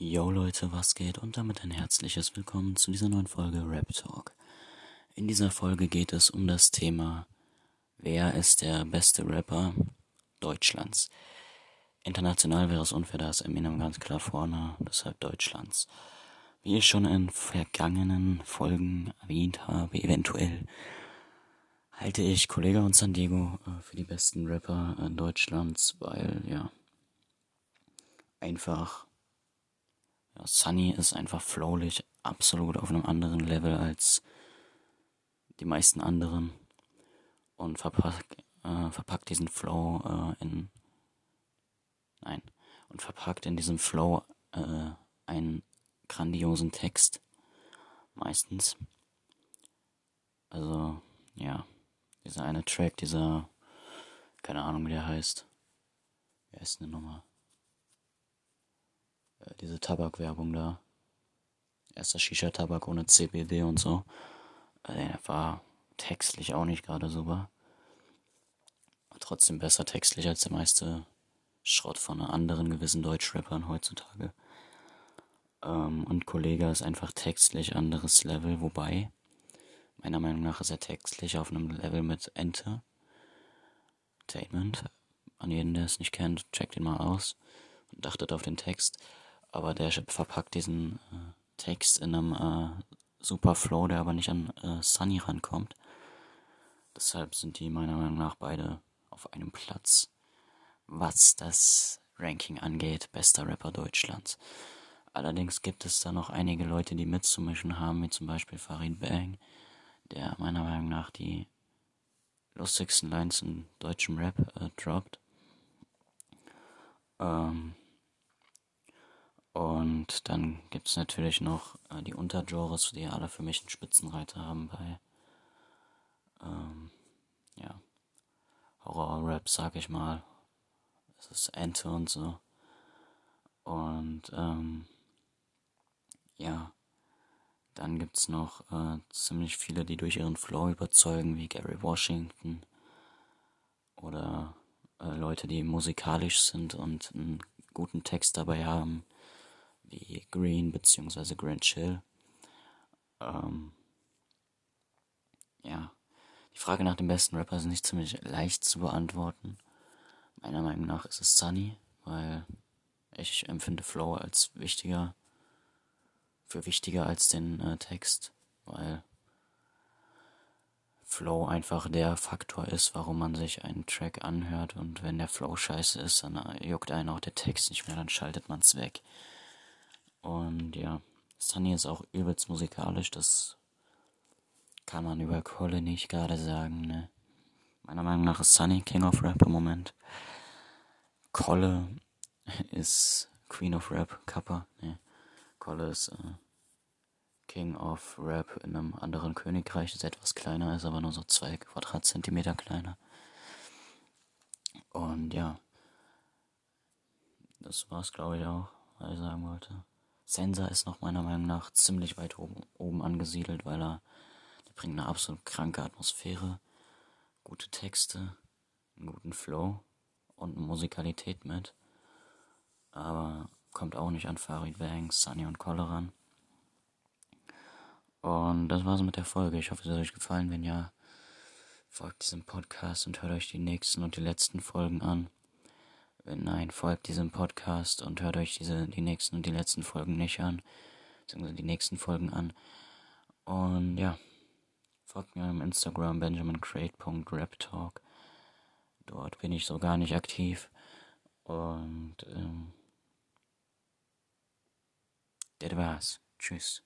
Yo Leute, was geht? Und damit ein herzliches Willkommen zu dieser neuen Folge Rap Talk. In dieser Folge geht es um das Thema, wer ist der beste Rapper Deutschlands? International wäre es unfair, da ist Eminem ganz klar vorne, deshalb Deutschlands. Wie ich schon in vergangenen Folgen erwähnt habe, eventuell halte ich Kollega und San Diego äh, für die besten Rapper Deutschlands, weil ja einfach ja, Sunny ist einfach flowlich, absolut auf einem anderen Level als die meisten anderen und verpackt, äh, verpackt diesen Flow äh, in nein und verpackt in diesem Flow äh, einen grandiosen Text meistens. Also ja dieser eine Track dieser keine Ahnung wie der heißt. Wer ist eine Nummer diese Tabakwerbung da. Erster Shisha-Tabak ohne CBD und so. Äh, der war textlich auch nicht gerade super. Trotzdem besser textlich als der meiste Schrott von anderen gewissen Deutschrappern heutzutage. Ähm, und Kollega ist einfach textlich anderes Level, wobei, meiner Meinung nach ist er textlich auf einem Level mit Enter. Entertainment. An jeden, der es nicht kennt, checkt ihn mal aus und achtet auf den Text aber der verpackt diesen äh, Text in einem äh, super Flow, der aber nicht an äh, Sunny rankommt. Deshalb sind die meiner Meinung nach beide auf einem Platz, was das Ranking angeht, bester Rapper Deutschlands. Allerdings gibt es da noch einige Leute, die mitzumischen haben, wie zum Beispiel Farid Bang, der meiner Meinung nach die lustigsten Lines in deutschem Rap äh, droppt. Ähm, und dann gibt es natürlich noch äh, die Untergenres, die alle für mich einen Spitzenreiter haben bei ähm, ja, Horror-Rap, sag ich mal. Es ist Ente und so. Und ähm, ja, dann gibt es noch äh, ziemlich viele, die durch ihren Flow überzeugen, wie Gary Washington. Oder äh, Leute, die musikalisch sind und einen guten Text dabei haben wie Green bzw. Grand Chill. Ähm, ja, die Frage nach dem besten Rapper ist nicht ziemlich leicht zu beantworten. Meiner Meinung nach ist es Sunny, weil ich empfinde Flow als wichtiger, für wichtiger als den äh, Text, weil Flow einfach der Faktor ist, warum man sich einen Track anhört und wenn der Flow scheiße ist, dann juckt einen auch der Text nicht mehr, dann schaltet man's weg. Und ja, Sunny ist auch übelst musikalisch, das kann man über Kolle nicht gerade sagen, ne? Meiner Meinung nach ist Sunny King of Rap im Moment. Kolle ist Queen of Rap, Kappa, ne? Kolle ist äh, King of Rap in einem anderen Königreich, das etwas kleiner ist, aber nur so zwei Quadratzentimeter kleiner. Und ja, das war's, glaube ich, auch, was ich sagen wollte. Sensor ist noch meiner Meinung nach ziemlich weit oben, oben angesiedelt, weil er der bringt eine absolut kranke Atmosphäre, gute Texte, einen guten Flow und Musikalität mit. Aber kommt auch nicht an Farid Banks, Sunny und Kolle ran. Und das war's mit der Folge. Ich hoffe, es hat euch gefallen. Wenn ja, folgt diesem Podcast und hört euch die nächsten und die letzten Folgen an. Nein, folgt diesem Podcast und hört euch diese, die nächsten und die letzten Folgen nicht an, beziehungsweise die nächsten Folgen an. Und ja, folgt mir auf Instagram benjamincrate.raptalk. Dort bin ich so gar nicht aktiv. Und ähm, das war's. Tschüss.